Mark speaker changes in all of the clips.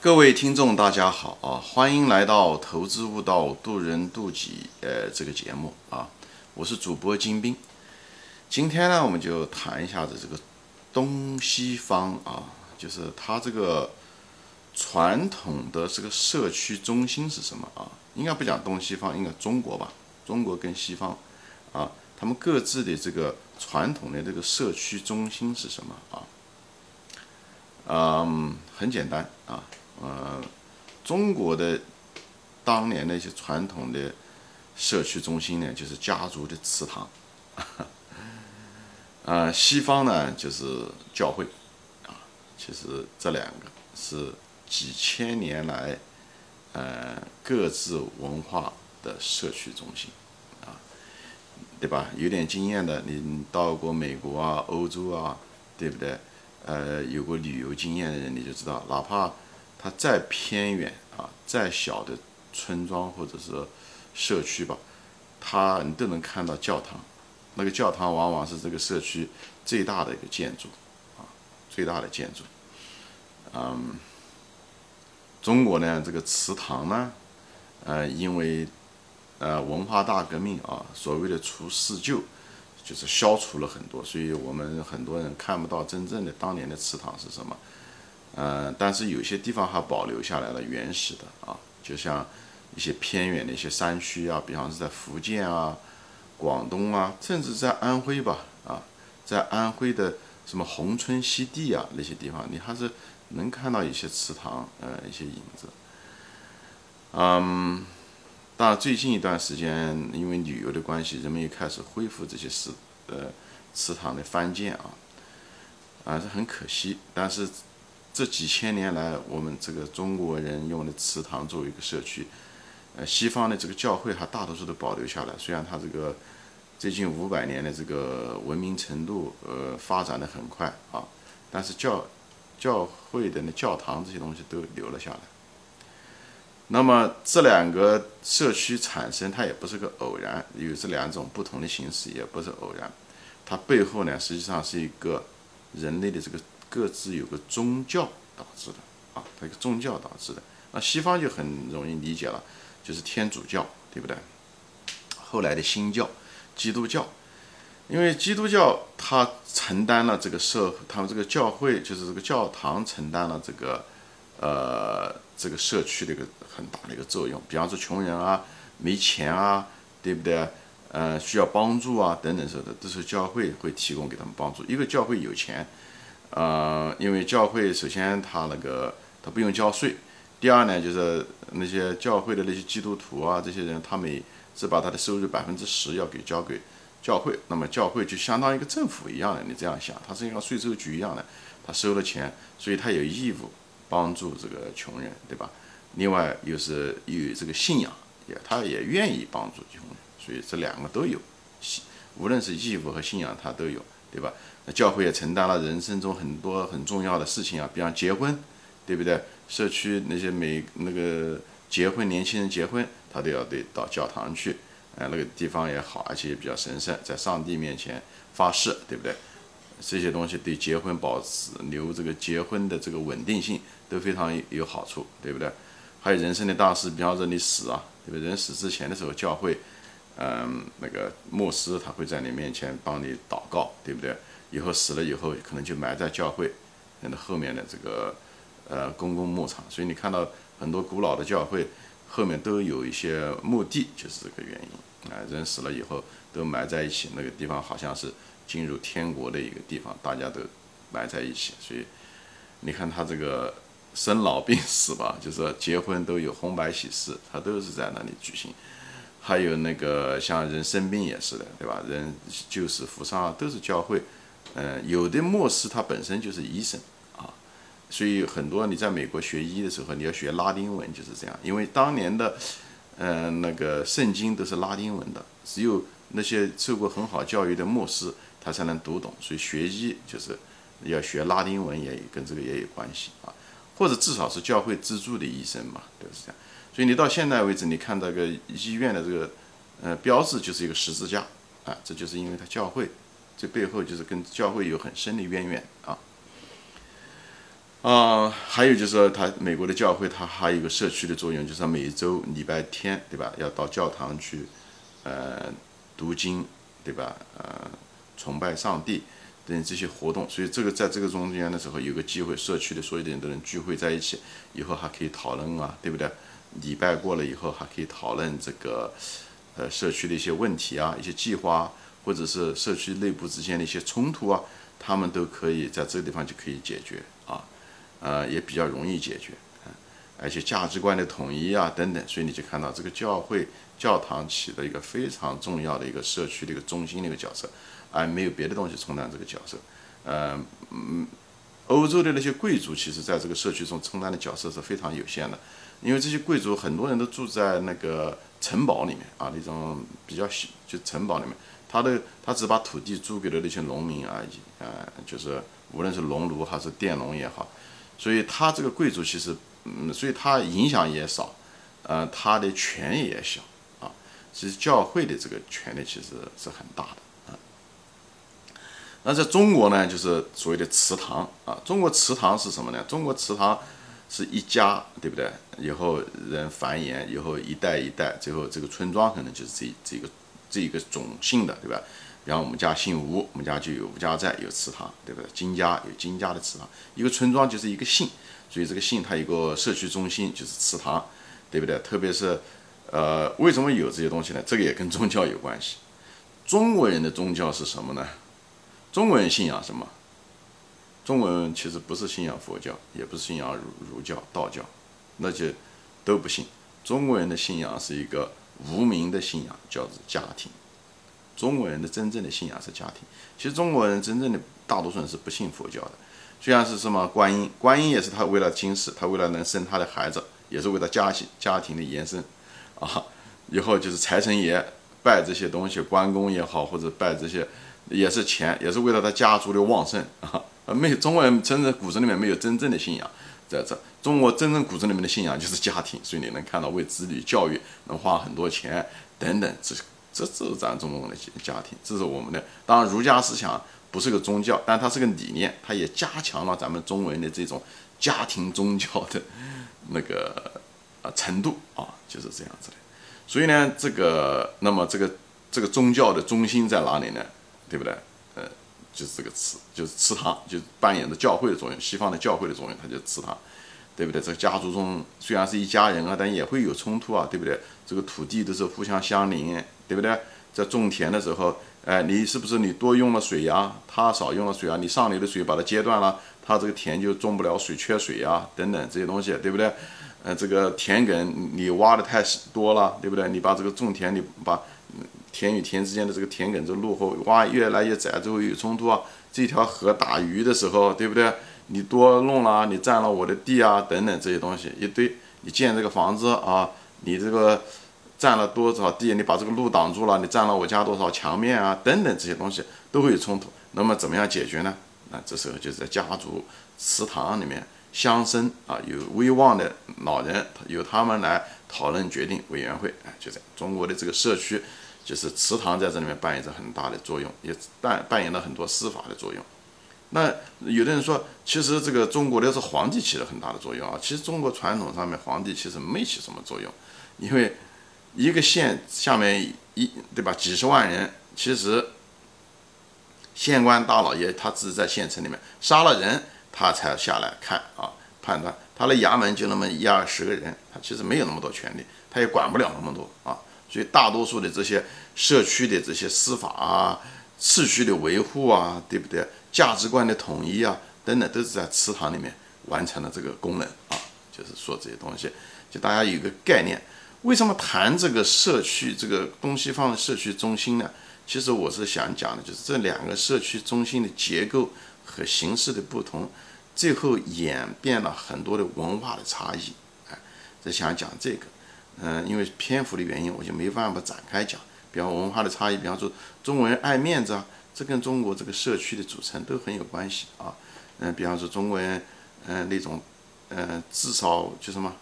Speaker 1: 各位听众，大家好啊！欢迎来到《投资悟道，渡人渡己》呃这个节目啊，我是主播金兵。今天呢，我们就谈一下子这个东西方啊，就是它这个传统的这个社区中心是什么啊？应该不讲东西方，应该中国吧？中国跟西方啊，他们各自的这个传统的这个社区中心是什么啊？嗯，很简单啊。呃，中国的当年那些传统的社区中心呢，就是家族的祠堂。啊，西方呢就是教会，啊，其实这两个是几千年来，呃，各自文化的社区中心，啊，对吧？有点经验的，你到过美国啊、欧洲啊，对不对？呃，有过旅游经验的人，你就知道，哪怕。它再偏远啊，再小的村庄或者是社区吧，它你都能看到教堂。那个教堂往往是这个社区最大的一个建筑啊，最大的建筑。嗯，中国呢，这个祠堂呢，呃，因为呃文化大革命啊，所谓的除四旧，就是消除了很多，所以我们很多人看不到真正的当年的祠堂是什么。嗯，但是有些地方还保留下来了原始的啊，就像一些偏远的一些山区啊，比方是在福建啊、广东啊，甚至在安徽吧啊，在安徽的什么宏村西地啊那些地方，你还是能看到一些祠堂，呃，一些影子。嗯，当然最近一段时间，因为旅游的关系，人们又开始恢复这些祠呃祠堂的翻建啊，啊，是很可惜，但是。这几千年来，我们这个中国人用的祠堂作为一个社区，呃，西方的这个教会还大多数都保留下来。虽然它这个最近五百年的这个文明程度，呃，发展的很快啊，但是教教会的那教堂这些东西都留了下来。那么这两个社区产生，它也不是个偶然，有这两种不同的形式，也不是偶然，它背后呢，实际上是一个人类的这个。各自有个宗教导致的啊，它一个宗教导致的。那西方就很容易理解了，就是天主教，对不对？后来的新教，基督教，因为基督教它承担了这个社，他们这个教会就是这个教堂承担了这个呃这个社区的一个很大的一个作用。比方说穷人啊，没钱啊，对不对？呃，需要帮助啊等等时候的，都是教会会提供给他们帮助。一个教会有钱。呃，因为教会首先他那个他不用交税，第二呢就是那些教会的那些基督徒啊，这些人他每只把他的收入百分之十要给交给教会，那么教会就相当于一个政府一样的，你这样想，它是像税收局一样的，他收了钱，所以他有义务帮助这个穷人，对吧？另外又是有这个信仰，也他也愿意帮助穷人，所以这两个都有，无论是义务和信仰他都有，对吧？那教会也承担了人生中很多很重要的事情啊，比方结婚，对不对？社区那些每那个结婚年轻人结婚，他都要得到教堂去，哎，那个地方也好，而且也比较神圣，在上帝面前发誓，对不对？这些东西对结婚保持留这个结婚的这个稳定性都非常有好处，对不对？还有人生的大事，比方说你死啊，对不对？人死之前的时候，教会，嗯，那个牧师他会在你面前帮你祷告，对不对？以后死了以后，可能就埋在教会那后面的这个呃公共牧场，所以你看到很多古老的教会后面都有一些墓地，就是这个原因啊。人死了以后都埋在一起，那个地方好像是进入天国的一个地方，大家都埋在一起。所以你看他这个生老病死吧，就是结婚都有红白喜事，他都是在那里举行。还有那个像人生病也是的，对吧？人救死扶伤啊都是教会。嗯，有的牧师他本身就是医生啊，所以很多你在美国学医的时候，你要学拉丁文就是这样，因为当年的，嗯，那个圣经都是拉丁文的，只有那些受过很好教育的牧师他才能读懂，所以学医就是要学拉丁文，也跟这个也有关系啊，或者至少是教会资助的医生嘛，都是这样。所以你到现在为止，你看这个医院的这个呃标志就是一个十字架啊，这就是因为他教会。这背后就是跟教会有很深的渊源啊。啊，还有就是说，他美国的教会，它还有一个社区的作用，就是每周礼拜天，对吧？要到教堂去，呃，读经，对吧？呃，崇拜上帝等这些活动。所以这个在这个中间的时候，有个机会，社区的所有的人都能聚会在一起，以后还可以讨论啊，对不对？礼拜过了以后，还可以讨论这个，呃，社区的一些问题啊，一些计划，或者是社区内部之间的一些冲突啊，他们都可以在这个地方就可以解决啊。呃，也比较容易解决，嗯，而且价值观的统一啊，等等，所以你就看到这个教会教堂起的一个非常重要的一个社区的一个中心的一个角色，而没有别的东西充当这个角色，呃，嗯，欧洲的那些贵族其实在这个社区中承担的角色是非常有限的，因为这些贵族很多人都住在那个城堡里面啊，那种比较小就城堡里面，他的他只把土地租给了那些农民而已，啊，就是无论是农奴还是佃农也好。所以他这个贵族其实，嗯，所以他影响也少，呃，他的权也小啊。其实教会的这个权力其实是很大的。那在中国呢，就是所谓的祠堂啊。中国祠堂是什么呢？中国祠堂是一家，对不对？以后人繁衍，以后一代一代，最后这个村庄可能就是这这个这一个种姓的，对吧？然后我们家姓吴，我们家就有吴家寨，有祠堂，对不对？金家有金家的祠堂，一个村庄就是一个姓，所以这个姓它有个社区中心就是祠堂，对不对？特别是，呃，为什么有这些东西呢？这个也跟宗教有关系。中国人的宗教是什么呢？中国人信仰什么？中国人其实不是信仰佛教，也不是信仰儒儒教、道教，那些都不信。中国人的信仰是一个无名的信仰，叫做家庭。中国人的真正的信仰是家庭。其实中国人真正的大多数人是不信佛教的。虽然是什么观音，观音也是他为了今世，他为了能生他的孩子，也是为了家庭家庭的延伸啊。以后就是财神爷拜这些东西，关公也好，或者拜这些也是钱，也是为了他家族的旺盛啊。没中国人真正骨子里面没有真正的信仰，在这中国真正骨子里面的信仰就是家庭。所以你能看到为子女教育能花很多钱等等这。这这是咱中国的家庭，这是我们的。当然，儒家思想不是个宗教，但它是个理念，它也加强了咱们中文的这种家庭宗教的 那个啊程度啊，就是这样子的。所以呢，这个那么这个这个宗教的中心在哪里呢？对不对？呃，就是这个祠，就是祠堂，就扮演着教会的作用。西方的教会的作用，它就是祠堂。对不对？这个家族中虽然是一家人啊，但也会有冲突啊，对不对？这个土地都是互相相邻，对不对？在种田的时候，哎，你是不是你多用了水呀？他少用了水啊？你上流的水把它截断了，他这个田就种不了水，缺水啊，等等这些东西，对不对？呃，这个田埂你挖的太多了，对不对？你把这个种田，你把田与田之间的这个田埂这路后挖越来越窄，之后有冲突啊。这条河打鱼的时候，对不对？你多弄了，你占了我的地啊，等等这些东西一堆。你建这个房子啊，你这个占了多少地？你把这个路挡住了，你占了我家多少墙面啊，等等这些东西都会有冲突。那么怎么样解决呢？那这时候就是在家族祠堂里面乡绅啊，有威望的老人，由他们来讨论决定委员会。啊，就在中国的这个社区，就是祠堂在这里面扮演着很大的作用，也扮扮演了很多司法的作用。那有的人说，其实这个中国的是皇帝起了很大的作用啊。其实中国传统上面皇帝其实没起什么作用，因为一个县下面一对吧几十万人，其实县官大老爷他只是在县城里面杀了人，他才下来看啊判断。他的衙门就那么一二十个人，他其实没有那么多权利，他也管不了那么多啊。所以大多数的这些社区的这些司法啊、秩序的维护啊，对不对？价值观的统一啊，等等，都是在祠堂里面完成了这个功能啊。就是说这些东西，就大家有个概念。为什么谈这个社区这个东西方的社区中心呢？其实我是想讲的，就是这两个社区中心的结构和形式的不同，最后演变了很多的文化的差异。哎，在想讲这个，嗯，因为篇幅的原因，我就没办法展开讲。比方文化的差异，比方说中国人爱面子啊。这跟中国这个社区的组成都很有关系啊，嗯，比方说中国人，嗯，那种，嗯，至少就什么，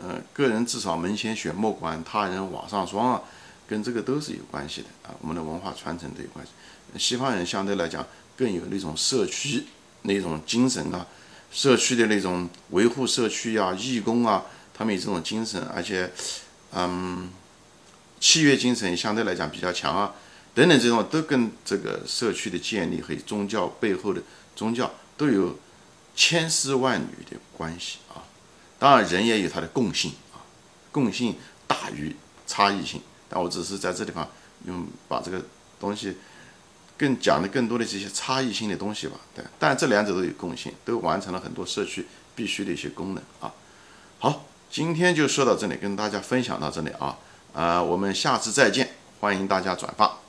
Speaker 1: 呃，个人至少门前雪，莫管他人瓦上霜啊，跟这个都是有关系的啊，我们的文化传承都有关系。西方人相对来讲更有那种社区那种精神啊，社区的那种维护社区啊、义工啊，他们有这种精神，而且，嗯，契约精神相对来讲比较强啊，等等这种都跟这个社区的建立和宗教背后的宗教都有千丝万缕的关系啊。当然，人也有他的共性啊，共性大于差异性。但我只是在这地方用把这个东西。更讲的更多的这些差异性的东西吧，对，但这两者都有共性，都完成了很多社区必须的一些功能啊。今天就说到这里，跟大家分享到这里啊，呃，我们下次再见，欢迎大家转发。